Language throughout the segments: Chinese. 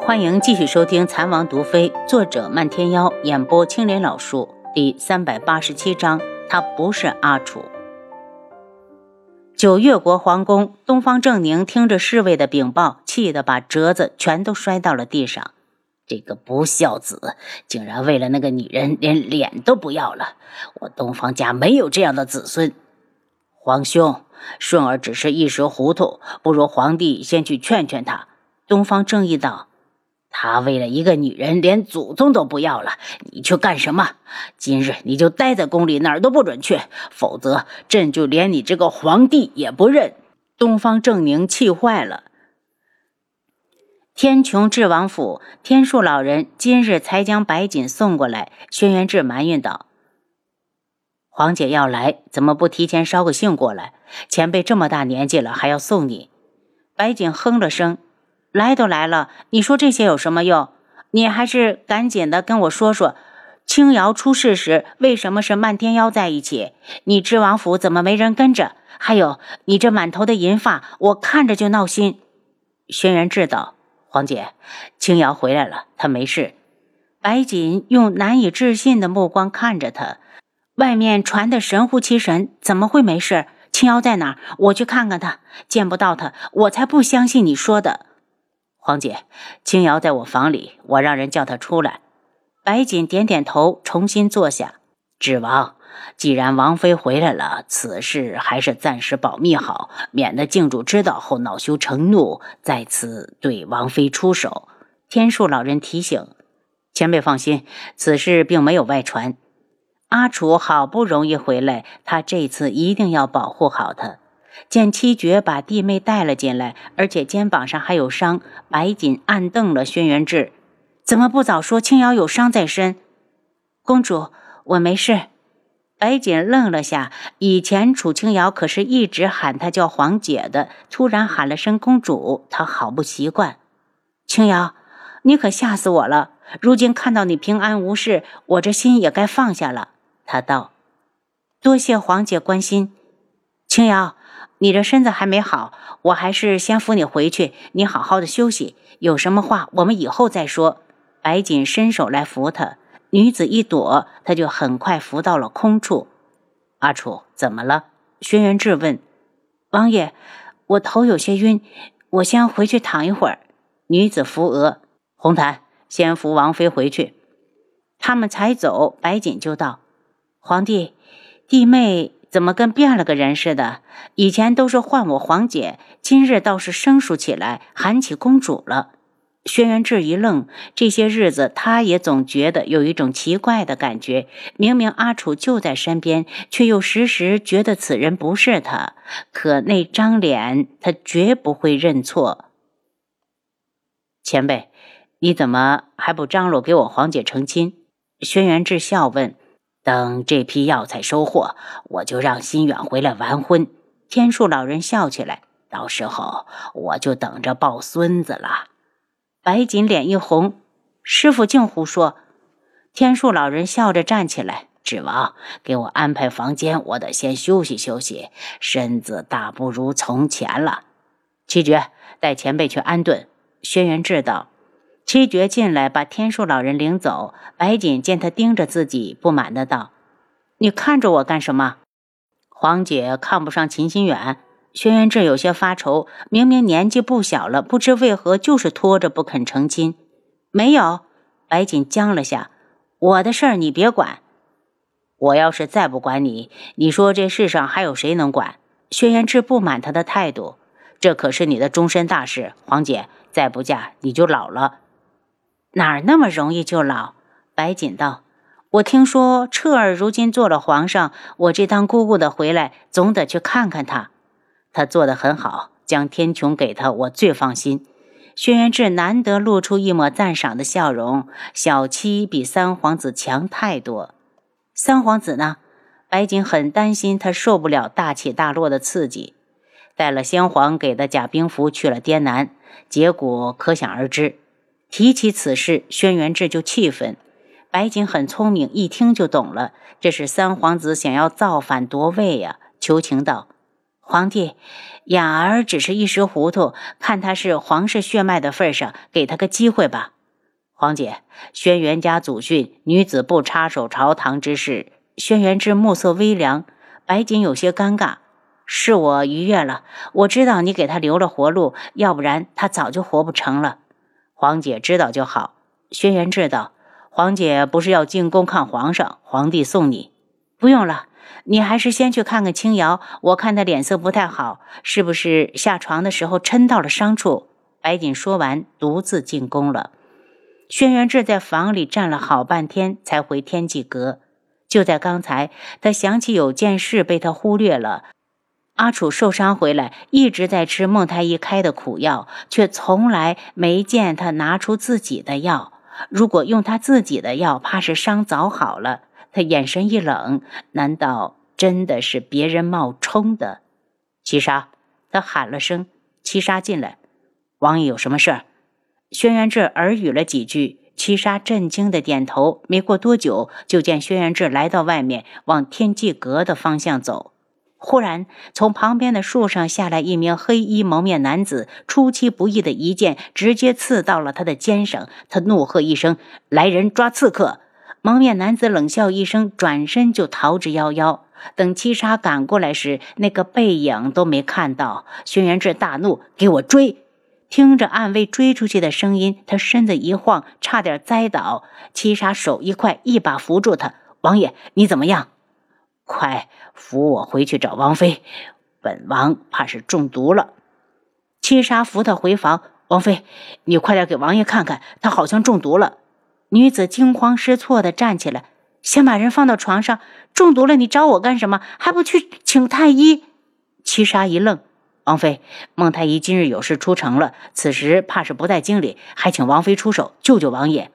欢迎继续收听《残王毒妃》，作者漫天妖，演播青莲老树，第三百八十七章。他不是阿楚。九月国皇宫，东方正宁听着侍卫的禀报，气得把折子全都摔到了地上。这个不孝子，竟然为了那个女人连脸都不要了！我东方家没有这样的子孙。皇兄，顺儿只是一时糊涂，不如皇帝先去劝劝他。东方正义道。他为了一个女人，连祖宗都不要了，你去干什么？今日你就待在宫里，哪儿都不准去，否则朕就连你这个皇帝也不认。东方正宁气坏了。天穹智王府，天树老人今日才将白锦送过来。轩辕志埋怨道：“皇姐要来，怎么不提前捎个信过来？前辈这么大年纪了，还要送你？”白锦哼了声。来都来了，你说这些有什么用？你还是赶紧的跟我说说，青瑶出事时为什么是漫天妖在一起？你知王府怎么没人跟着？还有你这满头的银发，我看着就闹心。轩辕志道：“皇姐，青瑶回来了，她没事。”白锦用难以置信的目光看着他，外面传的神乎其神，怎么会没事？青瑶在哪？我去看看她。见不到她，我才不相信你说的。皇姐，青瑶在我房里，我让人叫她出来。白锦点点头，重新坐下。指王，既然王妃回来了，此事还是暂时保密好，免得靖主知道后恼羞成怒，再次对王妃出手。天树老人提醒前辈放心，此事并没有外传。阿楚好不容易回来，他这次一定要保护好他。见七绝把弟妹带了进来，而且肩膀上还有伤，白锦暗瞪了轩辕志：“怎么不早说青瑶有伤在身？”公主，我没事。白锦愣了下，以前楚青瑶可是一直喊她叫皇姐的，突然喊了声公主，她好不习惯。青瑶，你可吓死我了！如今看到你平安无事，我这心也该放下了。她道：“多谢皇姐关心，青瑶。”你这身子还没好，我还是先扶你回去。你好好的休息，有什么话我们以后再说。白锦伸手来扶她，女子一躲，他就很快扶到了空处。阿楚怎么了？轩辕志问。王爷，我头有些晕，我先回去躺一会儿。女子扶额，红檀先扶王妃回去。他们才走，白锦就道：“皇帝，弟妹。”怎么跟变了个人似的？以前都是唤我皇姐，今日倒是生疏起来，喊起公主了。轩辕志一愣，这些日子他也总觉得有一种奇怪的感觉，明明阿楚就在身边，却又时时觉得此人不是他。可那张脸，他绝不会认错。前辈，你怎么还不张罗给我皇姐成亲？轩辕志笑问。等这批药材收获，我就让心远回来完婚。天树老人笑起来，到时候我就等着抱孙子了。白锦脸一红，师傅竟胡说。天树老人笑着站起来，指王给我安排房间，我得先休息休息，身子大不如从前了。七绝带前辈去安顿。轩辕志道。七绝进来，把天树老人领走。白锦见他盯着自己，不满的道：“你看着我干什么？”黄姐看不上秦心远。轩辕志有些发愁，明明年纪不小了，不知为何就是拖着不肯成亲。没有，白锦僵了下：“我的事儿你别管。我要是再不管你，你说这世上还有谁能管？”轩辕志不满他的态度：“这可是你的终身大事，黄姐再不嫁你就老了。”哪儿那么容易就老？白锦道：“我听说彻儿如今做了皇上，我这当姑姑的回来，总得去看看他。他做得很好，将天穹给他，我最放心。”轩辕志难得露出一抹赞赏的笑容。小七比三皇子强太多。三皇子呢？白锦很担心他受不了大起大落的刺激，带了先皇给的假兵符去了滇南，结果可想而知。提起此事，轩辕志就气愤。白锦很聪明，一听就懂了，这是三皇子想要造反夺位呀！求情道：“皇帝，雅儿只是一时糊涂，看他是皇室血脉的份上，给他个机会吧。皇姐，轩辕家祖训，女子不插手朝堂之事。轩辕志目色微凉，白锦有些尴尬。是我逾越了，我知道你给他留了活路，要不然他早就活不成了。皇姐知道就好。轩辕志道：“皇姐不是要进宫看皇上，皇帝送你。不用了，你还是先去看看青瑶。我看她脸色不太好，是不是下床的时候抻到了伤处？”白锦说完，独自进宫了。轩辕志在房里站了好半天，才回天际阁。就在刚才，他想起有件事被他忽略了。阿楚受伤回来，一直在吃孟太医开的苦药，却从来没见他拿出自己的药。如果用他自己的药，怕是伤早好了。他眼神一冷，难道真的是别人冒充的？七杀，他喊了声：“七杀，进来。”王爷有什么事儿？轩辕志耳语了几句，七杀震惊的点头。没过多久，就见轩辕志来到外面，往天际阁的方向走。忽然，从旁边的树上下来一名黑衣蒙面男子，出其不意的一剑直接刺到了他的肩上。他怒喝一声：“来人，抓刺客！”蒙面男子冷笑一声，转身就逃之夭夭。等七杀赶过来时，那个背影都没看到。轩辕志大怒：“给我追！”听着暗卫追出去的声音，他身子一晃，差点栽倒。七杀手一快，一把扶住他：“王爷，你怎么样？”快扶我回去找王妃，本王怕是中毒了。七杀扶他回房，王妃，你快点给王爷看看，他好像中毒了。女子惊慌失措的站起来，先把人放到床上。中毒了，你找我干什么？还不去请太医？七杀一愣，王妃，孟太医今日有事出城了，此时怕是不在京里，还请王妃出手救救王爷。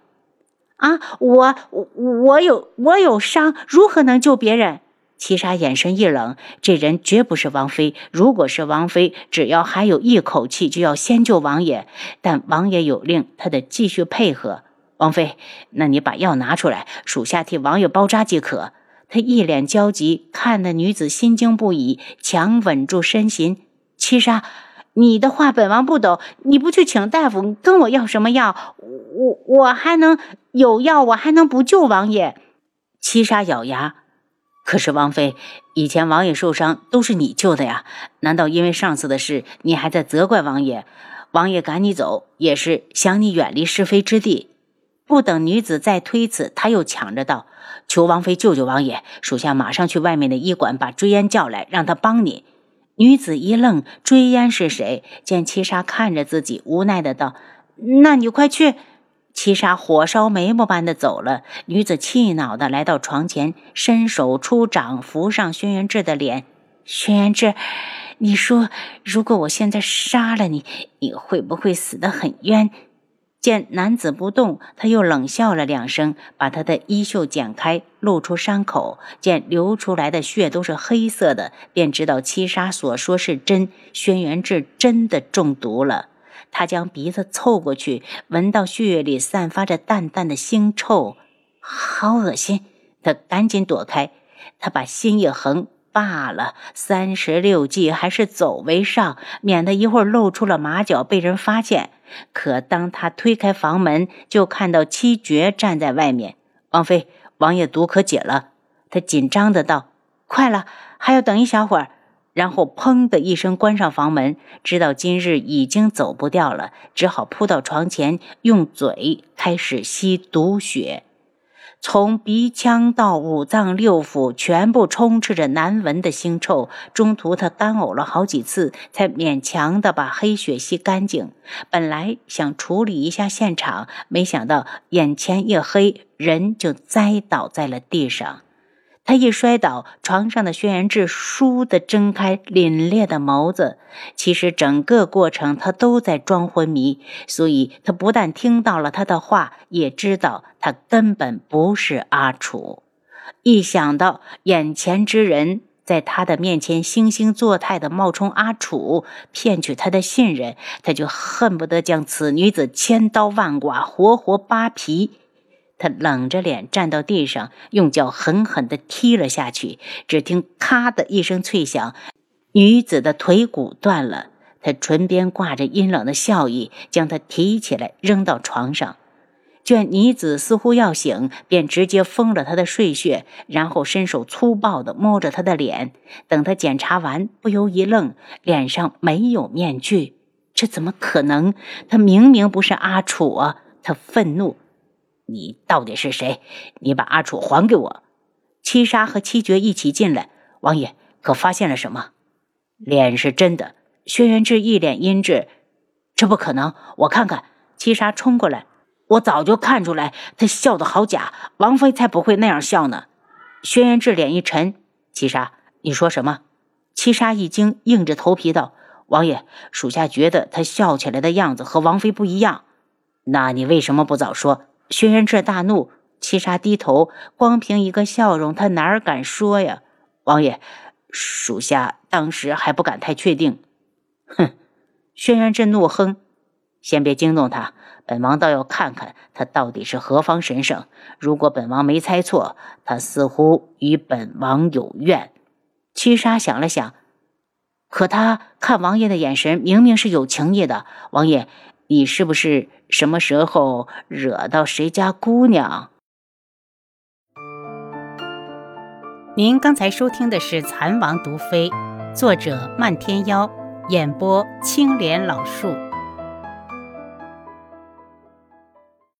啊，我我我有我有伤，如何能救别人？七杀眼神一冷，这人绝不是王妃。如果是王妃，只要还有一口气，就要先救王爷。但王爷有令，他得继续配合。王妃，那你把药拿出来，属下替王爷包扎即可。他一脸焦急，看得女子心惊不已，强稳住身形。七杀，你的话本王不懂。你不去请大夫，跟我要什么药？我我还能有药，我还能不救王爷？七杀咬牙。可是王妃，以前王爷受伤都是你救的呀？难道因为上次的事，你还在责怪王爷？王爷赶你走，也是想你远离是非之地。不等女子再推辞，他又抢着道：“求王妃救救王爷，属下马上去外面的医馆把追烟叫来，让他帮你。”女子一愣：“追烟是谁？”见七杀看着自己，无奈的道：“那你快去。”七杀火烧眉毛般的走了，女子气恼的来到床前，伸手出掌扶上轩辕志的脸。轩辕志，你说，如果我现在杀了你，你会不会死得很冤？见男子不动，他又冷笑了两声，把他的衣袖剪开，露出伤口。见流出来的血都是黑色的，便知道七杀所说是真，轩辕志真的中毒了。他将鼻子凑过去，闻到血液里散发着淡淡的腥臭，好恶心！他赶紧躲开。他把心一横，罢了，三十六计还是走为上，免得一会儿露出了马脚被人发现。可当他推开房门，就看到七绝站在外面。王妃，王爷毒可解了。他紧张的道：“快了，还要等一小会儿。”然后砰的一声关上房门，知道今日已经走不掉了，只好扑到床前，用嘴开始吸毒血，从鼻腔到五脏六腑，全部充斥着难闻的腥臭。中途他干呕了好几次，才勉强的把黑血吸干净。本来想处理一下现场，没想到眼前一黑，人就栽倒在了地上。他一摔倒，床上的轩辕志倏地睁开凛冽的眸子。其实整个过程他都在装昏迷，所以他不但听到了他的话，也知道他根本不是阿楚。一想到眼前之人在他的面前惺惺作态地冒充阿楚，骗取他的信任，他就恨不得将此女子千刀万剐，活活扒皮。他冷着脸站到地上，用脚狠狠地踢了下去。只听“咔”的一声脆响，女子的腿骨断了，她唇边挂着阴冷的笑意，将她提起来扔到床上。见女子似乎要醒，便直接封了她的睡穴，然后伸手粗暴地摸着她的脸。等他检查完，不由一愣，脸上没有面具，这怎么可能？他明明不是阿楚啊！他愤怒：“你到底是谁？你把阿楚还给我！”七杀和七绝一起进来，王爷可发现了什么？脸是真的。轩辕志一脸阴鸷：“这不可能！我看看。”七杀冲过来。我早就看出来，他笑得好假。王妃才不会那样笑呢。轩辕志脸一沉：“七杀，你说什么？”七杀一惊，硬着头皮道：“王爷，属下觉得他笑起来的样子和王妃不一样。那你为什么不早说？”轩辕志大怒。七杀低头，光凭一个笑容，他哪儿敢说呀？王爷，属下当时还不敢太确定。哼！轩辕志怒哼：“先别惊动他。”本王倒要看看他到底是何方神圣。如果本王没猜错，他似乎与本王有怨。七杀想了想，可他看王爷的眼神明明是有情意的。王爷，你是不是什么时候惹到谁家姑娘？您刚才收听的是《蚕王毒妃》，作者漫天妖，演播青莲老树。